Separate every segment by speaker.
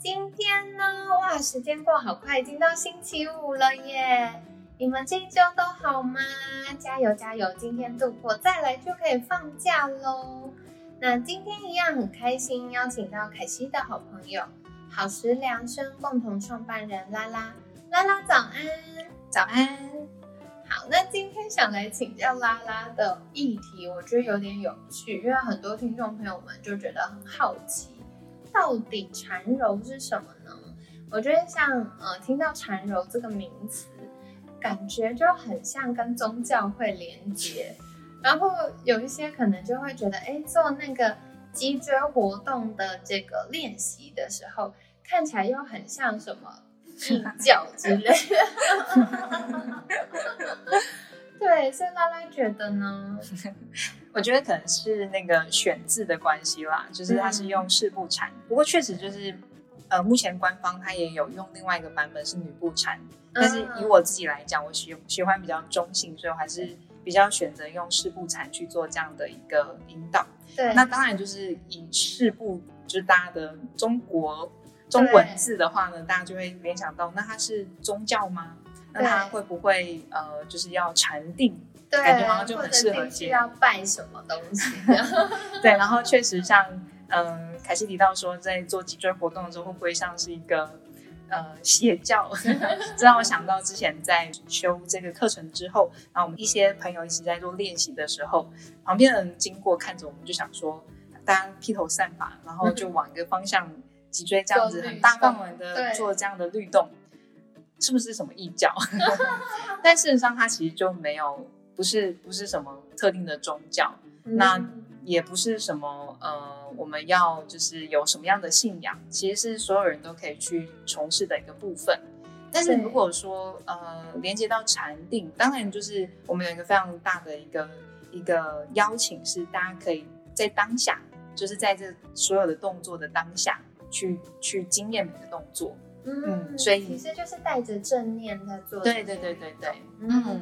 Speaker 1: 今天呢，哇，时间过好快，已经到星期五了耶！你们这一周都好吗？加油加油！今天度过，再来就可以放假喽。那今天一样很开心，邀请到凯西的好朋友，好食良生共同创办人拉拉。拉拉早安，
Speaker 2: 早安。
Speaker 1: 好，那今天想来请教拉拉的议题，我觉得有点有趣，因为很多听众朋友们就觉得很好奇。到底缠柔是什么呢？我觉得像呃，听到缠柔这个名词，感觉就很像跟宗教会连接，然后有一些可能就会觉得，哎，做那个脊椎活动的这个练习的时候，看起来又很像什么异教之类的。对，所以拉拉觉得呢？
Speaker 2: 我觉得可能是那个选字的关系啦，就是它是用四步禅，不过确实就是，呃，目前官方它也有用另外一个版本是女步禅，但是以我自己来讲，我喜喜欢比较中性，所以我还是比较选择用四步禅去做这样的一个引导。
Speaker 1: 对，
Speaker 2: 那当然就是以四步，就是大家的中国中文字的话呢，大家就会联想到，那它是宗教吗？那他会不会呃，就是要禅定？
Speaker 1: 对，
Speaker 2: 感觉好像就很适合接。
Speaker 1: 要拜什么东西？
Speaker 2: 对，然后确实像嗯，凯西提到说，在做脊椎活动的时候，会不会像是一个呃邪教？这让我想到之前在修这个课程之后，然后我们一些朋友一起在做练习的时候，旁边的人经过看着我们，就想说，大家披头散发，然后就往一个方向脊椎这样子很大范围的做这样的律动，是不是什么异教？但事实上，它其实就没有。不是不是什么特定的宗教，那也不是什么呃，我们要就是有什么样的信仰，其实是所有人都可以去从事的一个部分。但是如果说呃，连接到禅定，当然就是我们有一个非常大的一个一个邀请，是大家可以在当下，就是在这所有的动作的当下去去经验每个动作。
Speaker 1: 嗯，所以其实就是带着正念在做。
Speaker 2: 对对对对对，嗯。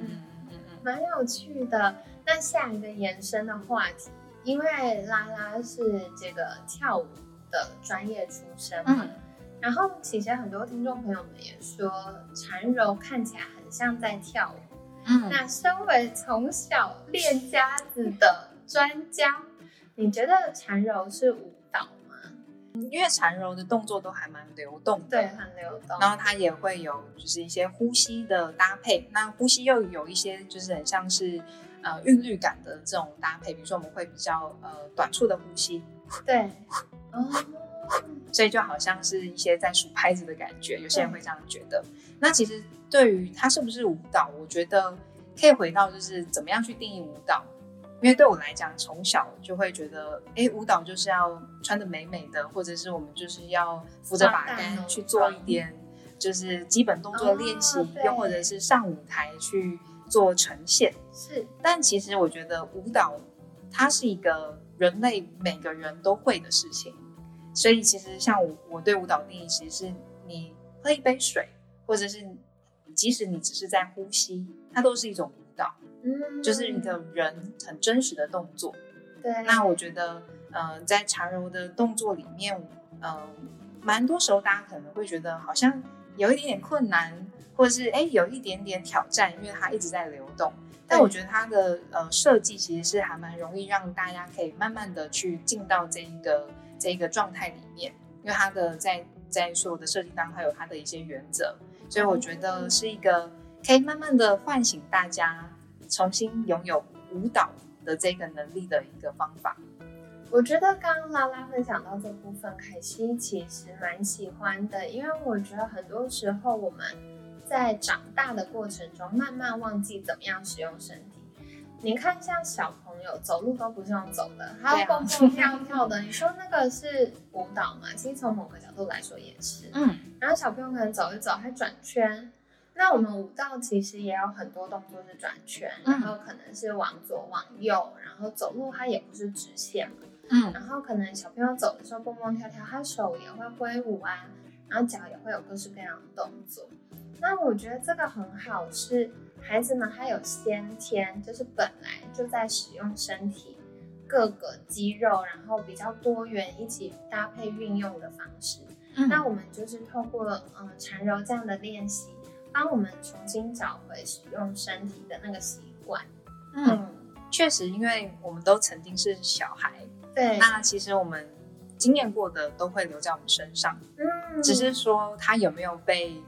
Speaker 1: 蛮有趣的。那下一个延伸的话题，因为拉拉是这个跳舞的专业出身嘛，然后其实很多听众朋友们也说，缠柔看起来很像在跳舞。嗯，那身为从小练家子的专家，你觉得缠柔是舞？
Speaker 2: 因为缠柔的动作都还蛮流动的，
Speaker 1: 对，很流动。
Speaker 2: 然后它也会有就是一些呼吸的搭配，那呼吸又有一些就是很像是呃韵律感的这种搭配，比如说我们会比较呃短促的呼吸，
Speaker 1: 对，哦，
Speaker 2: 所以就好像是一些在数拍子的感觉，有些人会这样觉得。那其实对于它是不是舞蹈，我觉得可以回到就是怎么样去定义舞蹈。因为对我来讲，从小就会觉得，哎，舞蹈就是要穿的美美的，或者是我们就是要扶着把杆去做一点，就是基本动作练习，又或者是上舞台去做呈现。
Speaker 1: 是，
Speaker 2: 但其实我觉得舞蹈它是一个人类每个人都会的事情，所以其实像我，我对舞蹈定义其实是你喝一杯水，或者是即使你只是在呼吸，它都是一种。嗯，就是你的人很真实的动作。
Speaker 1: 对，
Speaker 2: 那我觉得，呃，在缠柔的动作里面，嗯，蛮多时候大家可能会觉得好像有一点点困难，或者是哎有一点点挑战，因为它一直在流动。但我觉得它的呃设计其实是还蛮容易让大家可以慢慢的去进到这一个这一个状态里面，因为它的在在所有的设计当中，它有它的一些原则，所以我觉得是一个可以慢慢的唤醒大家。重新拥有舞蹈的这个能力的一个方法，
Speaker 1: 我觉得刚刚拉拉分享到这部分，凯西其实蛮喜欢的，因为我觉得很多时候我们在长大的过程中，慢慢忘记怎么样使用身体，你看像小朋友走路都不是用走的，他要蹦蹦跳跳的。你说那个是舞蹈嘛？其实从某个角度来说也是。
Speaker 2: 嗯，
Speaker 1: 然后小朋友可能走一走还转圈，那我们舞蹈其实也有很多动作是转圈，然后可能是往左往右，然后走路它也不是直线嘛。
Speaker 2: 嗯，
Speaker 1: 然后可能小朋友走的时候蹦蹦跳跳，他手也会挥舞啊，然后脚也会有各式各样的动作。那我觉得这个很好，是孩子们他有先天，就是本来就在使用身体各个肌肉，然后比较多元一起搭配运用的方式。
Speaker 2: 嗯
Speaker 1: 那我们就是透过嗯缠柔这样的练习，帮我们重新找回使用身体的那个习惯。
Speaker 2: 嗯，确实，因为我们都曾经是小孩，
Speaker 1: 对，
Speaker 2: 那其实我们经验过的都会留在我们身上，
Speaker 1: 嗯，
Speaker 2: 只是说他有没有被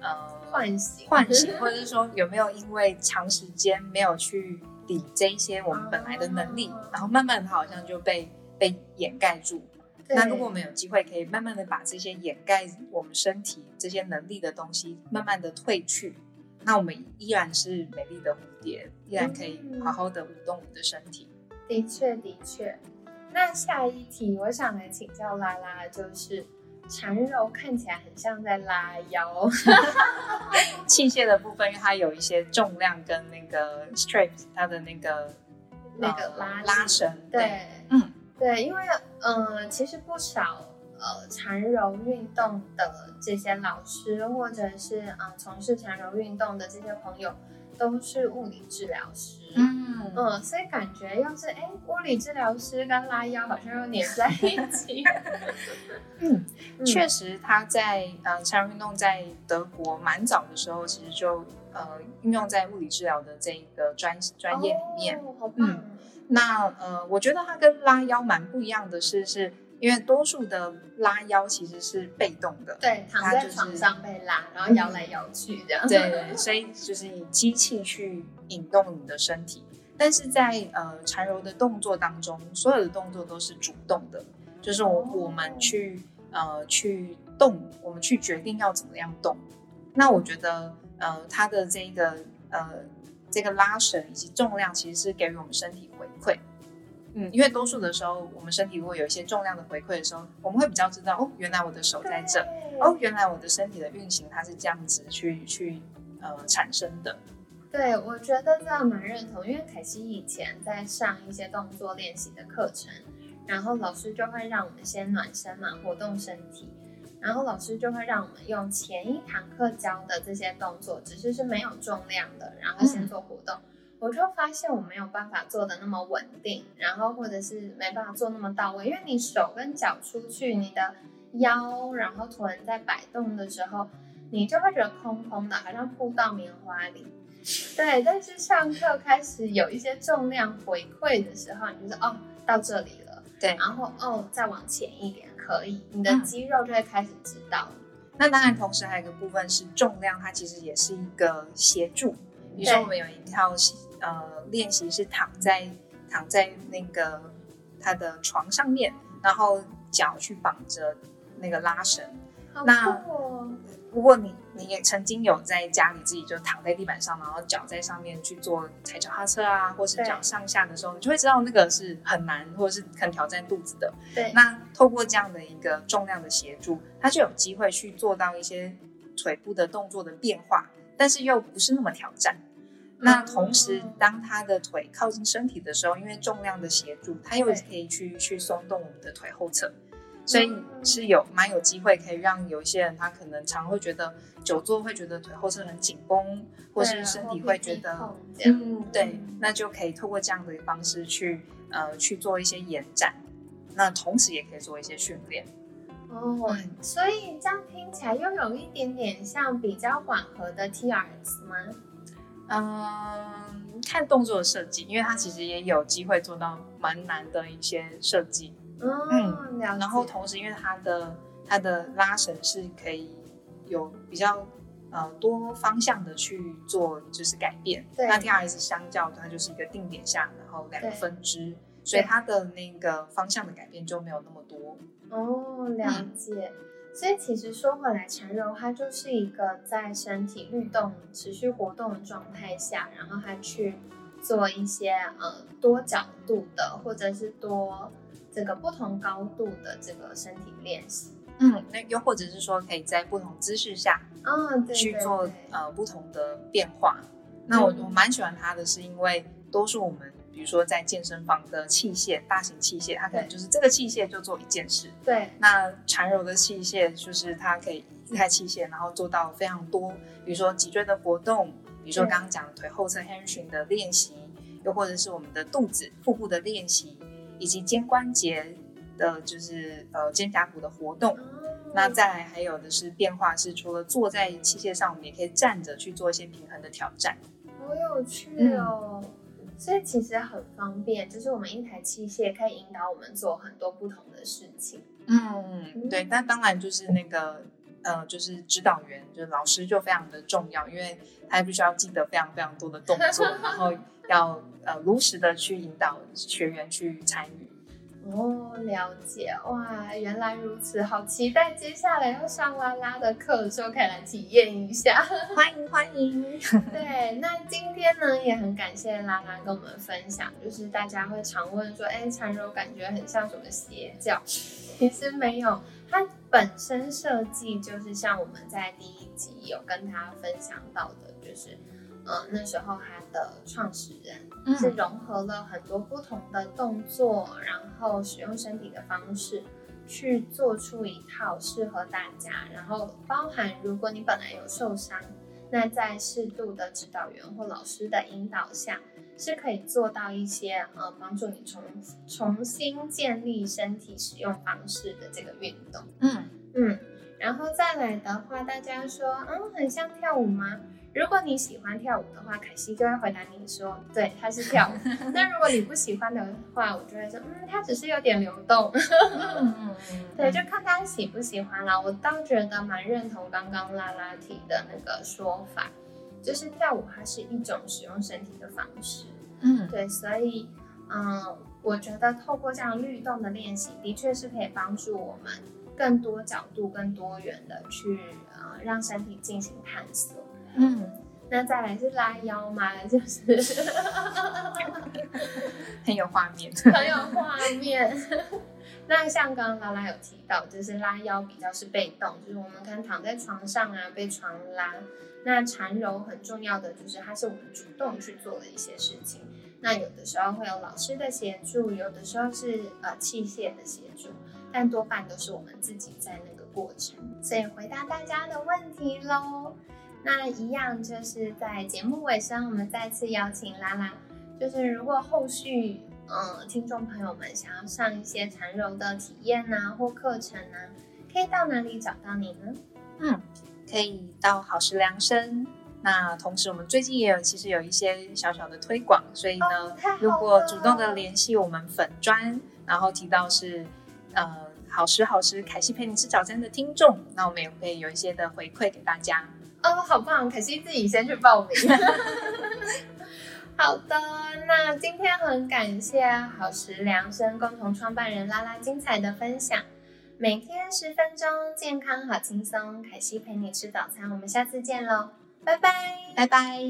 Speaker 2: 呃
Speaker 1: 唤醒
Speaker 2: 唤醒，或者是说有没有因为长时间没有去理这一些我们本来的能力，
Speaker 1: 哦
Speaker 2: 然后慢慢的好像就被被掩盖住。
Speaker 1: 对
Speaker 2: 那如果我们有机会，可以慢慢的把这些掩盖我们身体这些能力的东西，慢慢的褪去，那我们依然是美丽的蝴蝶，依然可以好好的舞动我们的身体。
Speaker 1: 的确，的确。那下一题，我想来请教拉拉，就是缠柔看起来很像在拉腰，
Speaker 2: 器械的部分，因为它有一些重量跟那个 strap 它的那个
Speaker 1: 那个
Speaker 2: 呃
Speaker 1: 拉力
Speaker 2: 拉绳，
Speaker 1: 对，
Speaker 2: 嗯。
Speaker 1: 对，因为呃，其实不少呃缠柔运动的这些老师，或者是嗯、呃从事缠柔运动的这些朋友，都是物理治疗师。
Speaker 2: 嗯
Speaker 1: 嗯，所以感觉又是哎，物理治疗师跟拉腰好像又黏在一起。
Speaker 2: 嗯，
Speaker 1: 嗯
Speaker 2: 确实，他在呃缠柔运动在德国蛮早的时候，其实就呃运用在物理治疗的这一个专专业里面。嗯那呃，我觉得它跟拉腰蛮不一样的是，是因为多数的拉腰其实是被动的，
Speaker 1: 对，躺
Speaker 2: 它就是
Speaker 1: 在床上被拉，然后摇来摇去这样。
Speaker 2: 对，所以就是以机器去引动你的身体。但是在呃缠柔的动作当中，所有的动作都是主动的，就是我、
Speaker 1: 哦
Speaker 2: 我们去呃去动，我们去决定要怎么样动。那我觉得呃它的这个呃这个拉绳以及重量其实是给予我们身体回馈。嗯，因为多数的时候，我们身体如果有一些重量的回馈的时候，我们会比较知道哦，原来我的手在这，哦，原来我的身体的运行它是这样子去去呃产生的。
Speaker 1: 对，我觉得这样蛮认同，因为凯西以前在上一些动作练习的课程，然后老师就会让我们先暖身嘛，活动身体，然后老师就会让我们用前一堂课教的这些动作，只是是没有重量的，然后先做活动。我就发现我没有办法做的那么稳定，然后或者是没办法做那么到位，因为你手跟脚出去，你的腰然后臀在摆动的时候，你就会觉得空空的，好像扑到棉花里。对，但是上课开始有一些重量回馈的时候，你就是哦到这里了，
Speaker 2: 对，
Speaker 1: 然后哦再往前一点可以，你的
Speaker 2: 嗯
Speaker 1: 肌肉就会开始知道。
Speaker 2: 那当然，同时还有一个部分是重量，它其实也是一个协助。比如说，我们有一套呃练习是躺在躺在那个他的床上面，然后脚去绑着那个拉绳。
Speaker 1: 好
Speaker 2: 那如果你你也曾经有在家里自己就躺在地板上，然后脚在上面去做踩脚踏车啊，或是脚上下的时候，你就会知道那个是很难，或者是很挑战肚子的。
Speaker 1: 对，
Speaker 2: 那透过这样的一个重量的协助，他就有机会去做到一些腿部的动作的变化，但是又不是那么挑战。那同时，当他的腿靠近身体的时候，因为重量的协助，他又可以去去松动我们的腿后侧，所以是有蛮有机会可以让有一些人他可能常会觉得久坐会觉得腿后侧很紧绷，或是身体会觉得嗯，对，那就可以透过这样的方式去呃去做一些延展，那同时也可以做一些训练。
Speaker 1: 哦，所以这样听起来又有一点点像比较缓和的 T R S 吗？
Speaker 2: 嗯，看动作的设计，因为它其实也有机会做到蛮难的一些设计。
Speaker 1: 嗯。
Speaker 2: 然后同时，因为它的它的拉绳是可以有比较呃多方向的去做，就是改变。
Speaker 1: 对
Speaker 2: 那 T R S 相较它就是一个定点下，然后两个分支，所以它的那个方向的改变就没有那么多。
Speaker 1: 哦，了解。所以其实说回来，缠柔它就是一个在身体律动、持续活动的状态下，然后它去做一些呃多角度的，或者是多这个不同高度的这个身体练习。
Speaker 2: 嗯，那又或者是说，可以在不同姿势下，
Speaker 1: 嗯，对
Speaker 2: 去做呃不同的变化。那我我蛮喜欢它的，是因为多数我们比如说在健身房的器械，大型器械，它可能就是这个器械就做一件事。
Speaker 1: 对。
Speaker 2: 那缠柔的器械就是它可以一台器械，然后做到非常多，比如说脊椎的活动，比如说刚刚讲腿后侧 hamstring 的练习，又或者是我们的肚子、腹部的练习，以及肩关节的，就是呃肩胛骨的活动。那再来还有的是变化，是除了坐在器械上，我们也可以站着去做一些平衡的挑战。
Speaker 1: 好有趣哦！所以其实很方便，就是我们一台器械可以引导我们做很多不同的事情。
Speaker 2: 嗯，对。那当然就是那个呃，就是指导员，就是老师就非常的重要，因为他必须要记得非常非常多的动作，然后要呃如实的去引导学员去参与。
Speaker 1: 哦，了解哇，原来如此，好期待接下来要上拉拉的课的时候可以来体验一下，
Speaker 2: 欢迎欢迎。
Speaker 1: 对，那今天呢也很感谢拉拉跟我们分享，就是大家会常问说，哎，缠柔感觉很像什么邪教？其实没有，它本身设计就是像我们在第一集有跟他分享到的，就是。呃，那时候他的创始人是融合了很多不同的动作，然后使用身体的方式去做出一套适合大家，然后包含如果你本来有受伤，那在适度的指导员或老师的引导下，是可以做到一些呃帮助你重重新建立身体使用方式的这个运动。
Speaker 2: 嗯
Speaker 1: 嗯，然后再来的话，大家说，嗯，很像跳舞吗？如果你喜欢跳舞的话，凯西就会回答你说：“对，它是跳舞。”那如果你不喜欢的话，我就会说：“嗯，它只是有点流动。”对，就看他喜不喜欢啦。我倒觉得蛮认同刚刚拉拉提的那个说法，就是跳舞它是一种使用身体的方式。
Speaker 2: 嗯，
Speaker 1: 对，所以嗯，我觉得透过这样律动的练习，的确是可以帮助我们更多角度、更多元的去呃让身体进行探索。
Speaker 2: 嗯，
Speaker 1: 那再来是拉腰嘛，就是
Speaker 2: 很有画面，
Speaker 1: 很有画面。那像刚刚拉拉有提到，就是拉腰比较是被动，就是我们可能躺在床上啊，被床拉。那缠柔很重要的就是它是我们主动去做的一些事情。那有的时候会有老师的协助，有的时候是呃器械的协助，但多半都是我们自己在那个过程。所以回答大家的问题喽。那一样就是在节目尾声，我们再次邀请拉拉。就是如果后续，嗯，听众朋友们想要上一些缠柔的体验呐，或课程呐，可以到哪里找到你呢？
Speaker 2: 嗯，可以到好时量身。那同时，我们最近也有其实有一些小小的推广，所以呢，如果主动的联系我们粉砖，然后提到是呃好时好时凯西陪你吃早餐的听众，那我们也会有一些的回馈给大家。
Speaker 1: 哦，好棒！可惜自己先去报名。好的，那今天很感谢好时量身共同创办人拉拉精彩的分享。每天十分钟，健康好轻松。凯西陪你吃早餐，我们下次见喽，拜拜，
Speaker 2: 拜拜。